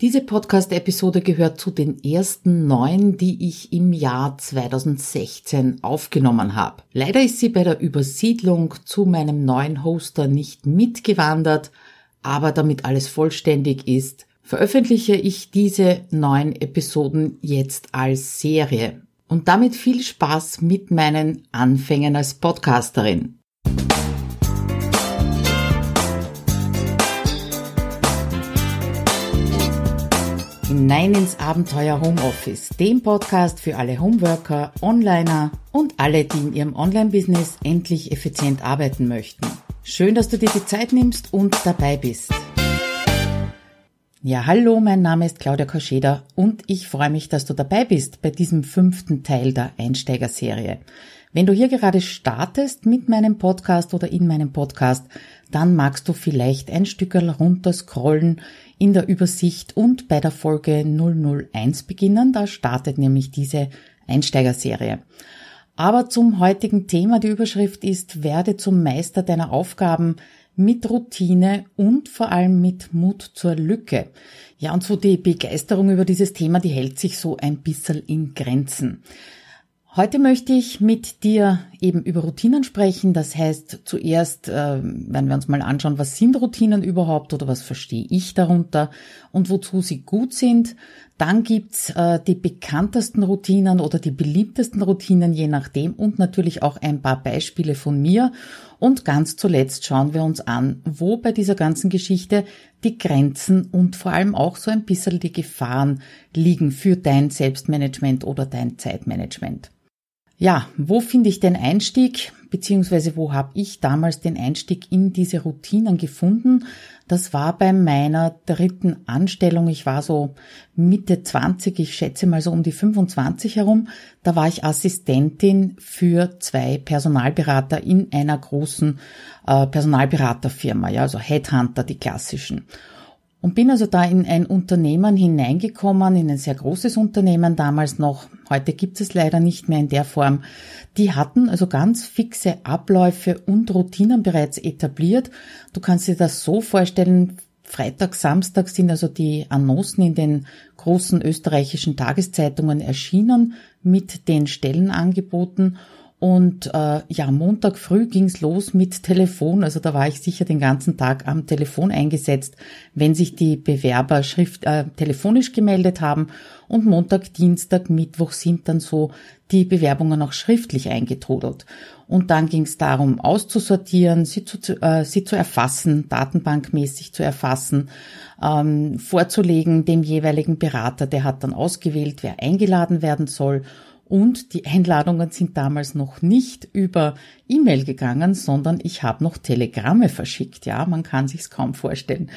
Diese Podcast-Episode gehört zu den ersten neun, die ich im Jahr 2016 aufgenommen habe. Leider ist sie bei der Übersiedlung zu meinem neuen Hoster nicht mitgewandert, aber damit alles vollständig ist, veröffentliche ich diese neun Episoden jetzt als Serie. Und damit viel Spaß mit meinen Anfängen als Podcasterin. Hinein ins Abenteuer Homeoffice, dem Podcast für alle Homeworker, Onliner und alle, die in ihrem Online-Business endlich effizient arbeiten möchten. Schön, dass du dir die Zeit nimmst und dabei bist. Ja, hallo, mein Name ist Claudia Koscheder und ich freue mich, dass du dabei bist bei diesem fünften Teil der Einsteigerserie. Wenn du hier gerade startest mit meinem Podcast oder in meinem Podcast, dann magst du vielleicht ein Stück runterscrollen in der Übersicht und bei der Folge 001 beginnen. Da startet nämlich diese Einsteigerserie. Aber zum heutigen Thema, die Überschrift ist, werde zum Meister deiner Aufgaben mit Routine und vor allem mit Mut zur Lücke. Ja, und so die Begeisterung über dieses Thema, die hält sich so ein bisschen in Grenzen. Heute möchte ich mit dir eben über Routinen sprechen. Das heißt, zuerst äh, werden wir uns mal anschauen, was sind Routinen überhaupt oder was verstehe ich darunter und wozu sie gut sind. Dann gibt's äh, die bekanntesten Routinen oder die beliebtesten Routinen, je nachdem, und natürlich auch ein paar Beispiele von mir. Und ganz zuletzt schauen wir uns an, wo bei dieser ganzen Geschichte die Grenzen und vor allem auch so ein bisschen die Gefahren liegen für dein Selbstmanagement oder dein Zeitmanagement. Ja, wo finde ich den Einstieg, beziehungsweise wo habe ich damals den Einstieg in diese Routinen gefunden? Das war bei meiner dritten Anstellung. Ich war so Mitte 20, ich schätze mal so um die 25 herum. Da war ich Assistentin für zwei Personalberater in einer großen äh, Personalberaterfirma, ja, also Headhunter, die klassischen. Und bin also da in ein Unternehmen hineingekommen, in ein sehr großes Unternehmen damals noch. Heute gibt es leider nicht mehr in der Form. Die hatten also ganz fixe Abläufe und Routinen bereits etabliert. Du kannst dir das so vorstellen, Freitag, Samstag sind also die Annoncen in den großen österreichischen Tageszeitungen erschienen mit den Stellenangeboten und äh, ja, Montag früh ging's los mit Telefon. Also da war ich sicher den ganzen Tag am Telefon eingesetzt, wenn sich die Bewerber schrift, äh, telefonisch gemeldet haben. Und Montag, Dienstag, Mittwoch sind dann so die Bewerbungen auch schriftlich eingetrudelt. Und dann ging's darum, auszusortieren, sie zu, äh, sie zu erfassen, datenbankmäßig zu erfassen, ähm, vorzulegen dem jeweiligen Berater. Der hat dann ausgewählt, wer eingeladen werden soll und die Einladungen sind damals noch nicht über E-Mail gegangen, sondern ich habe noch Telegramme verschickt. Ja, man kann sich's kaum vorstellen.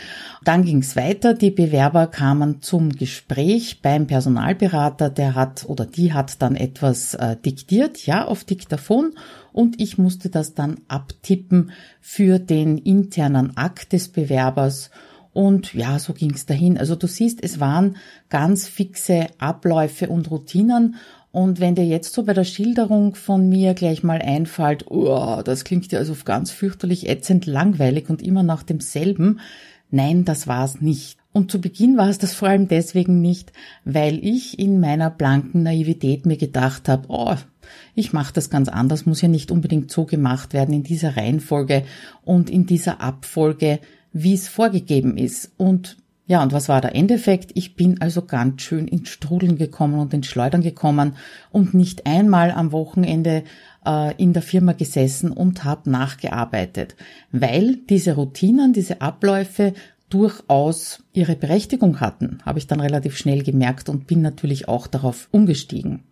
Dann ging's weiter. Die Bewerber kamen zum Gespräch beim Personalberater. Der hat oder die hat dann etwas äh, diktiert, ja, auf Diktaphon. Und ich musste das dann abtippen für den internen Akt des Bewerbers. Und ja, so ging's dahin. Also du siehst, es waren ganz fixe Abläufe und Routinen und wenn dir jetzt so bei der Schilderung von mir gleich mal einfällt, oh, das klingt ja also ganz fürchterlich ätzend langweilig und immer nach demselben, nein, das war's nicht. Und zu Beginn war es das vor allem deswegen nicht, weil ich in meiner blanken Naivität mir gedacht habe, oh, ich mache das ganz anders, muss ja nicht unbedingt so gemacht werden in dieser Reihenfolge und in dieser Abfolge, wie es vorgegeben ist. Und ja, und was war der Endeffekt? Ich bin also ganz schön ins Strudeln gekommen und ins Schleudern gekommen und nicht einmal am Wochenende äh, in der Firma gesessen und habe nachgearbeitet, weil diese Routinen, diese Abläufe durchaus ihre Berechtigung hatten, habe ich dann relativ schnell gemerkt und bin natürlich auch darauf umgestiegen.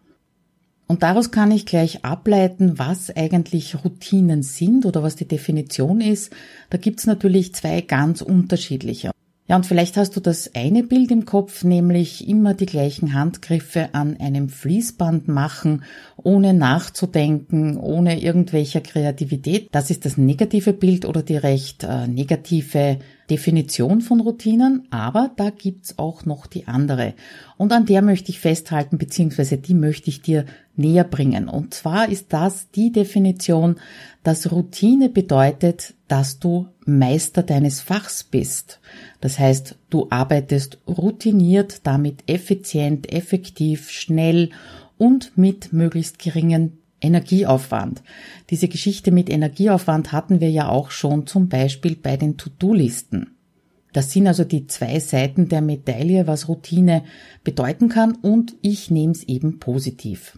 Und daraus kann ich gleich ableiten, was eigentlich Routinen sind oder was die Definition ist. Da gibt's natürlich zwei ganz unterschiedliche. Ja, und vielleicht hast du das eine Bild im Kopf, nämlich immer die gleichen Handgriffe an einem Fließband machen, ohne nachzudenken, ohne irgendwelcher Kreativität. Das ist das negative Bild oder die recht äh, negative Definition von Routinen, aber da gibt's auch noch die andere. Und an der möchte ich festhalten, beziehungsweise die möchte ich dir näher bringen. Und zwar ist das die Definition, dass Routine bedeutet, dass du Meister deines Fachs bist. Das heißt, du arbeitest routiniert, damit effizient, effektiv, schnell und mit möglichst geringen Energieaufwand. Diese Geschichte mit Energieaufwand hatten wir ja auch schon zum Beispiel bei den To-Do-Listen. Das sind also die zwei Seiten der Medaille, was Routine bedeuten kann und ich nehme es eben positiv.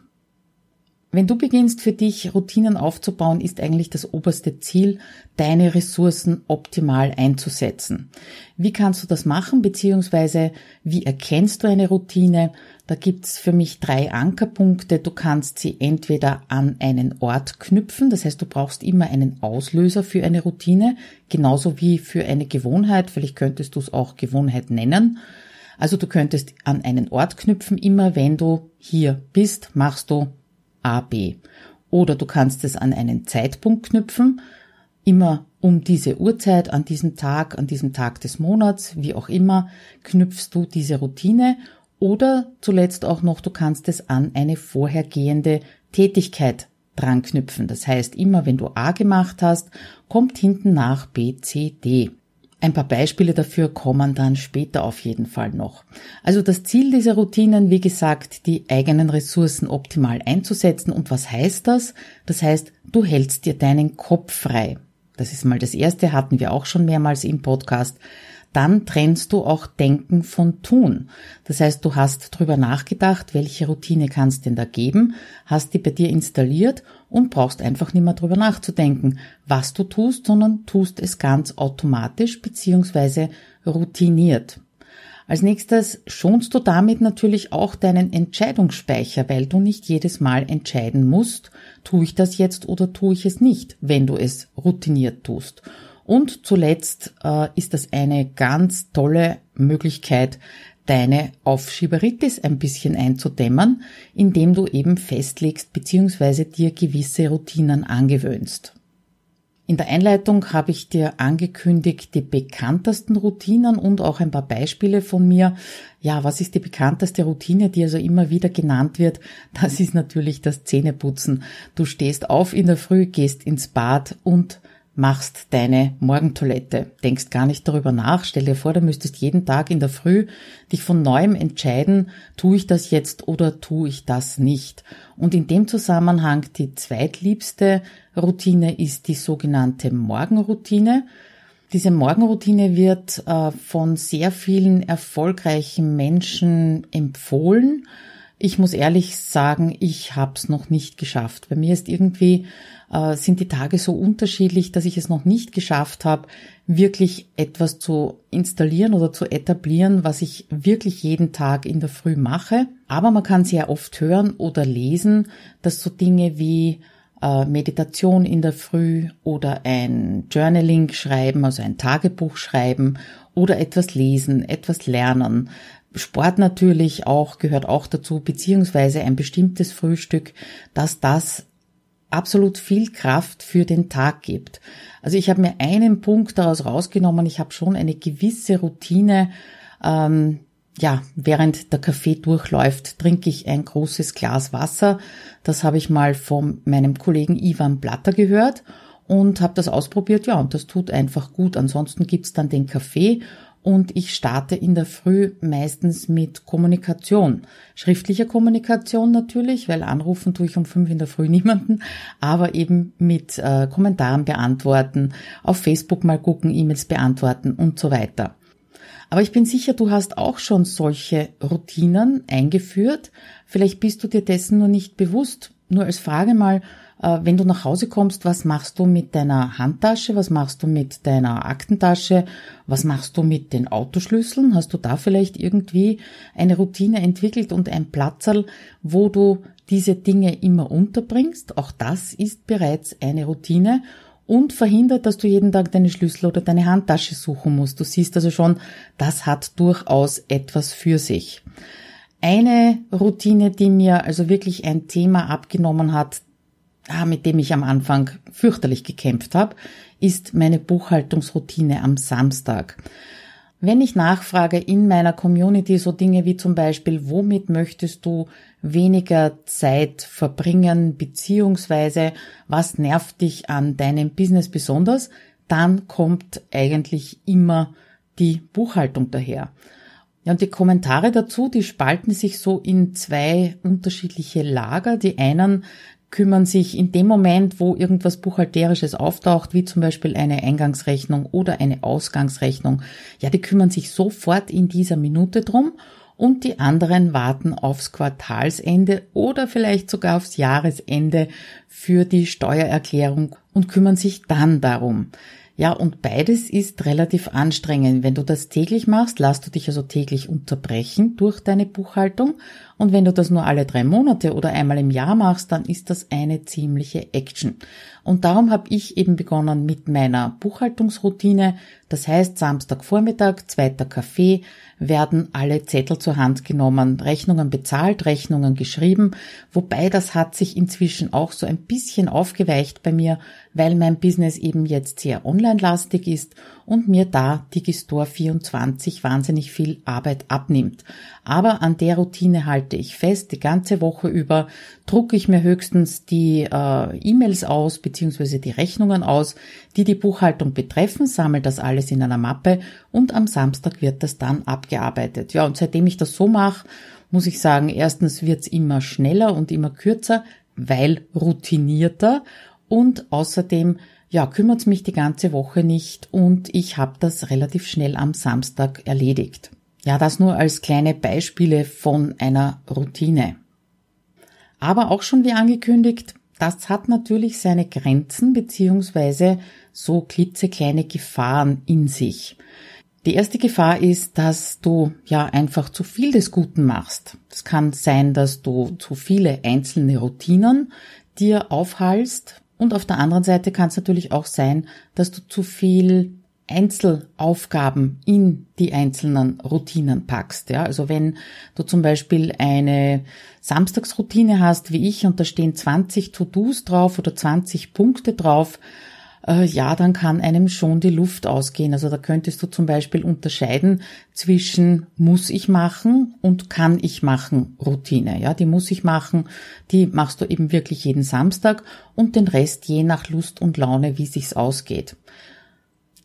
Wenn du beginnst für dich Routinen aufzubauen, ist eigentlich das oberste Ziel, deine Ressourcen optimal einzusetzen. Wie kannst du das machen, beziehungsweise wie erkennst du eine Routine? Da gibt's für mich drei Ankerpunkte. Du kannst sie entweder an einen Ort knüpfen, das heißt, du brauchst immer einen Auslöser für eine Routine, genauso wie für eine Gewohnheit, vielleicht könntest du es auch Gewohnheit nennen. Also du könntest an einen Ort knüpfen, immer wenn du hier bist, machst du A, B. Oder du kannst es an einen Zeitpunkt knüpfen, immer um diese Uhrzeit, an diesem Tag, an diesem Tag des Monats, wie auch immer, knüpfst du diese Routine oder zuletzt auch noch, du kannst es an eine vorhergehende Tätigkeit dran knüpfen. Das heißt, immer wenn du A gemacht hast, kommt hinten nach B, C, D. Ein paar Beispiele dafür kommen dann später auf jeden Fall noch. Also das Ziel dieser Routinen, wie gesagt, die eigenen Ressourcen optimal einzusetzen. Und was heißt das? Das heißt, du hältst dir deinen Kopf frei. Das ist mal das erste, hatten wir auch schon mehrmals im Podcast dann trennst du auch Denken von Tun. Das heißt, du hast drüber nachgedacht, welche Routine kannst denn da geben, hast die bei dir installiert und brauchst einfach nicht mehr drüber nachzudenken, was du tust, sondern tust es ganz automatisch beziehungsweise routiniert. Als nächstes schonst du damit natürlich auch deinen Entscheidungsspeicher, weil du nicht jedes Mal entscheiden musst, tue ich das jetzt oder tue ich es nicht, wenn du es routiniert tust. Und zuletzt äh, ist das eine ganz tolle Möglichkeit, deine Aufschieberitis ein bisschen einzudämmen, indem du eben festlegst bzw. dir gewisse Routinen angewöhnst. In der Einleitung habe ich dir angekündigt die bekanntesten Routinen und auch ein paar Beispiele von mir. Ja, was ist die bekannteste Routine, die also immer wieder genannt wird? Das ist natürlich das Zähneputzen. Du stehst auf in der Früh, gehst ins Bad und machst deine Morgentoilette, denkst gar nicht darüber nach, stell dir vor, du müsstest jeden Tag in der Früh dich von neuem entscheiden, tue ich das jetzt oder tue ich das nicht. Und in dem Zusammenhang die zweitliebste Routine ist die sogenannte Morgenroutine. Diese Morgenroutine wird äh, von sehr vielen erfolgreichen Menschen empfohlen. Ich muss ehrlich sagen, ich habe es noch nicht geschafft. Bei mir ist irgendwie äh, sind die Tage so unterschiedlich, dass ich es noch nicht geschafft habe, wirklich etwas zu installieren oder zu etablieren, was ich wirklich jeden Tag in der Früh mache. Aber man kann sehr oft hören oder lesen, dass so Dinge wie äh, Meditation in der Früh oder ein Journaling schreiben, also ein Tagebuch schreiben oder etwas lesen, etwas lernen, Sport natürlich auch gehört auch dazu, beziehungsweise ein bestimmtes Frühstück, dass das absolut viel Kraft für den Tag gibt. Also ich habe mir einen Punkt daraus rausgenommen. Ich habe schon eine gewisse Routine. Ähm, ja, während der Kaffee durchläuft, trinke ich ein großes Glas Wasser. Das habe ich mal von meinem Kollegen Ivan Blatter gehört und habe das ausprobiert. Ja, und das tut einfach gut. Ansonsten gibt's dann den Kaffee und ich starte in der Früh meistens mit Kommunikation. Schriftlicher Kommunikation natürlich, weil anrufen tue ich um fünf in der Früh niemanden, aber eben mit äh, Kommentaren beantworten, auf Facebook mal gucken, E-Mails beantworten und so weiter. Aber ich bin sicher, du hast auch schon solche Routinen eingeführt. Vielleicht bist du dir dessen nur nicht bewusst. Nur als Frage mal, wenn du nach Hause kommst, was machst du mit deiner Handtasche? Was machst du mit deiner Aktentasche? Was machst du mit den Autoschlüsseln? Hast du da vielleicht irgendwie eine Routine entwickelt und ein Platzerl, wo du diese Dinge immer unterbringst? Auch das ist bereits eine Routine und verhindert, dass du jeden Tag deine Schlüssel oder deine Handtasche suchen musst. Du siehst also schon, das hat durchaus etwas für sich. Eine Routine, die mir also wirklich ein Thema abgenommen hat, mit dem ich am Anfang fürchterlich gekämpft habe, ist meine Buchhaltungsroutine am Samstag. Wenn ich nachfrage in meiner Community so Dinge wie zum Beispiel, womit möchtest du weniger Zeit verbringen, beziehungsweise was nervt dich an deinem Business besonders, dann kommt eigentlich immer die Buchhaltung daher. Ja, und die Kommentare dazu, die spalten sich so in zwei unterschiedliche Lager. Die einen kümmern sich in dem Moment, wo irgendwas Buchhalterisches auftaucht, wie zum Beispiel eine Eingangsrechnung oder eine Ausgangsrechnung, ja, die kümmern sich sofort in dieser Minute drum und die anderen warten aufs Quartalsende oder vielleicht sogar aufs Jahresende für die Steuererklärung und kümmern sich dann darum. Ja, und beides ist relativ anstrengend. Wenn du das täglich machst, lass du dich also täglich unterbrechen durch deine Buchhaltung. Und wenn du das nur alle drei Monate oder einmal im Jahr machst, dann ist das eine ziemliche Action. Und darum habe ich eben begonnen mit meiner Buchhaltungsroutine. Das heißt, Samstagvormittag, zweiter Kaffee, werden alle Zettel zur Hand genommen, Rechnungen bezahlt, Rechnungen geschrieben, wobei das hat sich inzwischen auch so ein bisschen aufgeweicht bei mir, weil mein Business eben jetzt sehr online-lastig ist und mir da Digistore 24 wahnsinnig viel Arbeit abnimmt. Aber an der Routine halte ich fest, die ganze Woche über drucke ich mir höchstens die äh, E-Mails aus bzw. die Rechnungen aus, die die Buchhaltung betreffen, sammle das alles in einer Mappe und am Samstag wird das dann abgearbeitet. Ja, und seitdem ich das so mache, muss ich sagen, erstens wird's immer schneller und immer kürzer, weil routinierter und außerdem ja, kümmert mich die ganze Woche nicht und ich habe das relativ schnell am Samstag erledigt. Ja, das nur als kleine Beispiele von einer Routine. Aber auch schon wie angekündigt, das hat natürlich seine Grenzen beziehungsweise so klitzekleine Gefahren in sich. Die erste Gefahr ist, dass du ja einfach zu viel des Guten machst. Es kann sein, dass du zu viele einzelne Routinen dir aufhalst, und auf der anderen Seite kann es natürlich auch sein, dass du zu viel Einzelaufgaben in die einzelnen Routinen packst. Ja, also wenn du zum Beispiel eine Samstagsroutine hast, wie ich, und da stehen 20 To-Dos drauf oder 20 Punkte drauf, äh, ja, dann kann einem schon die Luft ausgehen. Also da könntest du zum Beispiel unterscheiden zwischen muss ich machen und kann ich machen Routine. Ja, die muss ich machen, die machst du eben wirklich jeden Samstag und den Rest je nach Lust und Laune, wie sich's ausgeht.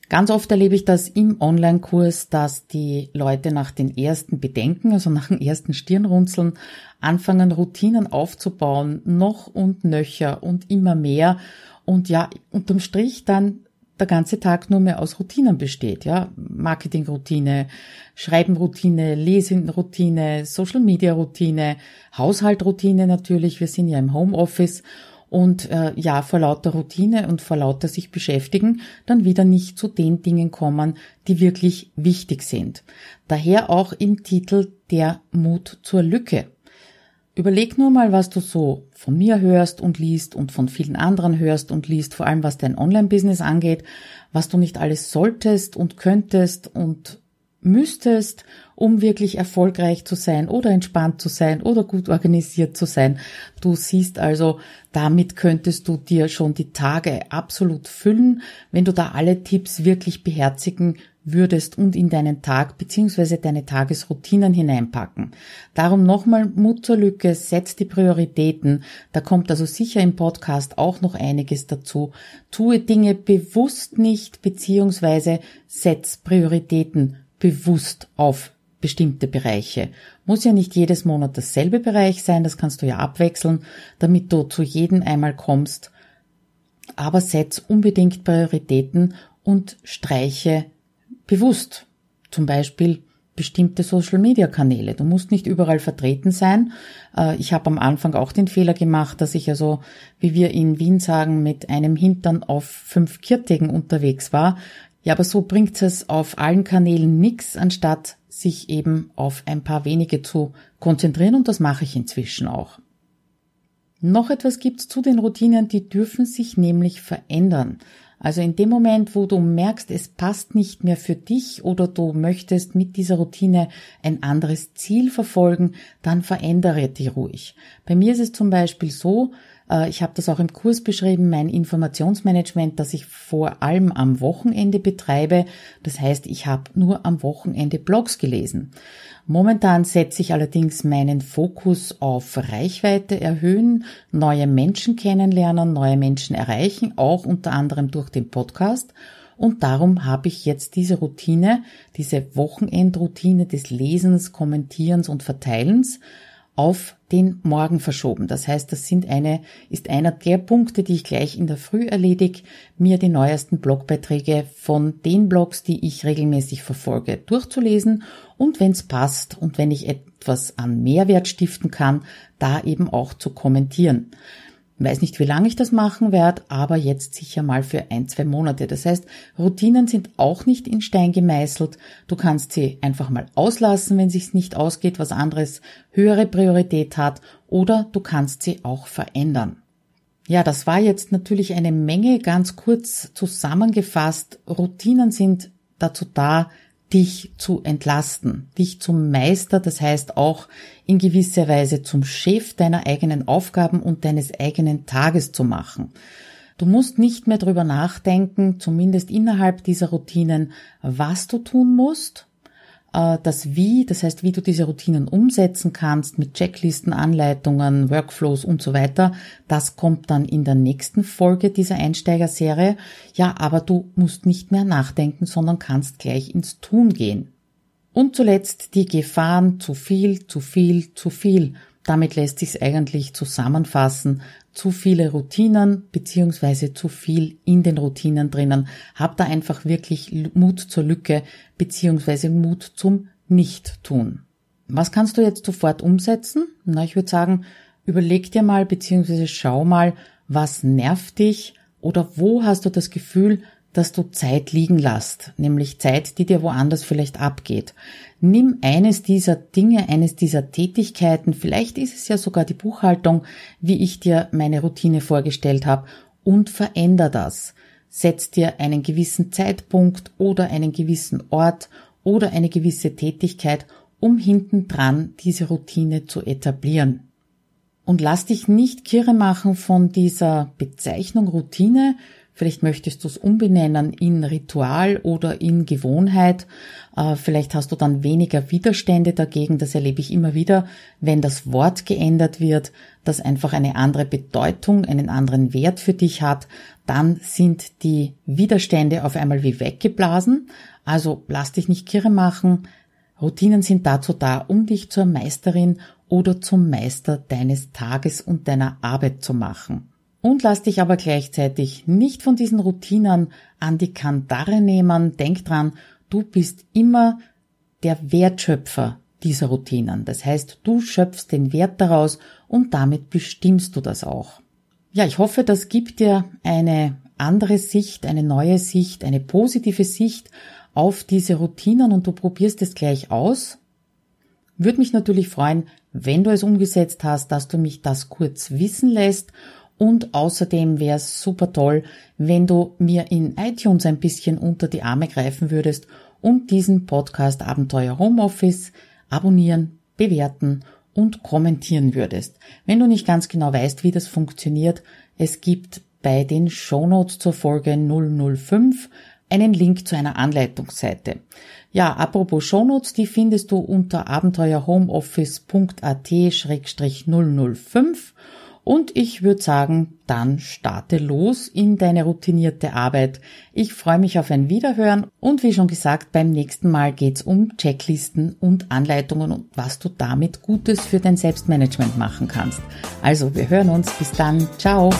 Ganz oft erlebe ich das im Online-Kurs, dass die Leute nach den ersten Bedenken, also nach den ersten Stirnrunzeln, anfangen, Routinen aufzubauen, noch und nöcher und immer mehr und ja, unterm Strich dann der ganze Tag nur mehr aus Routinen besteht, ja. Marketingroutine, Schreibenroutine, Lesenroutine, Social Media Routine, Haushaltroutine natürlich. Wir sind ja im Homeoffice und äh, ja, vor lauter Routine und vor lauter sich beschäftigen, dann wieder nicht zu den Dingen kommen, die wirklich wichtig sind. Daher auch im Titel der Mut zur Lücke. Überleg nur mal, was du so von mir hörst und liest und von vielen anderen hörst und liest, vor allem was dein Online-Business angeht, was du nicht alles solltest und könntest und müsstest, um wirklich erfolgreich zu sein oder entspannt zu sein oder gut organisiert zu sein. Du siehst also, damit könntest du dir schon die Tage absolut füllen, wenn du da alle Tipps wirklich beherzigen würdest und in deinen Tag bzw. deine Tagesroutinen hineinpacken. Darum nochmal Mut zur Lücke, setz die Prioritäten. Da kommt also sicher im Podcast auch noch einiges dazu. Tue Dinge bewusst nicht bzw. setz Prioritäten bewusst auf bestimmte Bereiche. Muss ja nicht jedes Monat dasselbe Bereich sein, das kannst du ja abwechseln, damit du zu jedem einmal kommst. Aber setz unbedingt Prioritäten und streiche bewusst. Zum Beispiel bestimmte Social-Media-Kanäle. Du musst nicht überall vertreten sein. Äh, ich habe am Anfang auch den Fehler gemacht, dass ich also, wie wir in Wien sagen, mit einem Hintern auf fünf Kirtegen unterwegs war. Ja, aber so bringt es auf allen Kanälen nichts, anstatt sich eben auf ein paar wenige zu konzentrieren und das mache ich inzwischen auch. Noch etwas gibt's zu den Routinen, die dürfen sich nämlich verändern. Also in dem Moment, wo du merkst, es passt nicht mehr für dich oder du möchtest mit dieser Routine ein anderes Ziel verfolgen, dann verändere die ruhig. Bei mir ist es zum Beispiel so, ich habe das auch im Kurs beschrieben, mein Informationsmanagement, das ich vor allem am Wochenende betreibe. Das heißt, ich habe nur am Wochenende Blogs gelesen. Momentan setze ich allerdings meinen Fokus auf Reichweite erhöhen, neue Menschen kennenlernen, neue Menschen erreichen, auch unter anderem durch den Podcast. und darum habe ich jetzt diese Routine, diese Wochenendroutine des Lesens, Kommentierens und Verteilens auf den Morgen verschoben. Das heißt, das sind eine, ist einer der Punkte, die ich gleich in der Früh erledige, mir die neuesten Blogbeiträge von den Blogs, die ich regelmäßig verfolge, durchzulesen und wenn es passt und wenn ich etwas an Mehrwert stiften kann, da eben auch zu kommentieren. Weiß nicht, wie lange ich das machen werde, aber jetzt sicher mal für ein, zwei Monate. Das heißt, Routinen sind auch nicht in Stein gemeißelt. Du kannst sie einfach mal auslassen, wenn sich's nicht ausgeht, was anderes höhere Priorität hat, oder du kannst sie auch verändern. Ja, das war jetzt natürlich eine Menge ganz kurz zusammengefasst. Routinen sind dazu da, dich zu entlasten, dich zum Meister, das heißt auch in gewisser Weise zum Chef deiner eigenen Aufgaben und deines eigenen Tages zu machen. Du musst nicht mehr drüber nachdenken, zumindest innerhalb dieser Routinen, was du tun musst, das Wie, das heißt, wie du diese Routinen umsetzen kannst mit Checklisten, Anleitungen, Workflows und so weiter, das kommt dann in der nächsten Folge dieser Einsteigerserie. Ja, aber du musst nicht mehr nachdenken, sondern kannst gleich ins Tun gehen. Und zuletzt die Gefahren zu viel, zu viel, zu viel. Damit lässt sich eigentlich zusammenfassen. Zu viele Routinen beziehungsweise zu viel in den Routinen drinnen. Hab da einfach wirklich Mut zur Lücke beziehungsweise Mut zum Nicht-Tun. Was kannst du jetzt sofort umsetzen? Na, ich würde sagen, überleg dir mal beziehungsweise schau mal, was nervt dich oder wo hast du das Gefühl, dass du Zeit liegen lässt, nämlich Zeit, die dir woanders vielleicht abgeht. Nimm eines dieser Dinge, eines dieser Tätigkeiten, vielleicht ist es ja sogar die Buchhaltung, wie ich dir meine Routine vorgestellt habe, und veränder das. Setz dir einen gewissen Zeitpunkt oder einen gewissen Ort oder eine gewisse Tätigkeit, um hintendran diese Routine zu etablieren. Und lass dich nicht kirre machen von dieser Bezeichnung Routine, Vielleicht möchtest du es umbenennen in Ritual oder in Gewohnheit. Äh, vielleicht hast du dann weniger Widerstände dagegen. Das erlebe ich immer wieder, wenn das Wort geändert wird, das einfach eine andere Bedeutung, einen anderen Wert für dich hat. Dann sind die Widerstände auf einmal wie weggeblasen. Also lass dich nicht kirre machen. Routinen sind dazu da, um dich zur Meisterin oder zum Meister deines Tages und deiner Arbeit zu machen. Und lass dich aber gleichzeitig nicht von diesen Routinen an die Kandare nehmen. Denk dran, du bist immer der Wertschöpfer dieser Routinen. Das heißt, du schöpfst den Wert daraus und damit bestimmst du das auch. Ja, ich hoffe, das gibt dir eine andere Sicht, eine neue Sicht, eine positive Sicht auf diese Routinen und du probierst es gleich aus. Würde mich natürlich freuen, wenn du es umgesetzt hast, dass du mich das kurz wissen lässt und außerdem wäre es super toll, wenn du mir in iTunes ein bisschen unter die Arme greifen würdest und diesen Podcast Abenteuer Homeoffice abonnieren, bewerten und kommentieren würdest. Wenn du nicht ganz genau weißt, wie das funktioniert, es gibt bei den Shownotes zur Folge 005 einen Link zu einer Anleitungsseite. Ja, apropos Shownotes, die findest du unter abenteuerhomeoffice.at-005 und ich würde sagen, dann starte los in deine routinierte Arbeit. Ich freue mich auf ein Wiederhören und wie schon gesagt, beim nächsten Mal geht's um Checklisten und Anleitungen und was du damit Gutes für dein Selbstmanagement machen kannst. Also, wir hören uns. Bis dann. Ciao.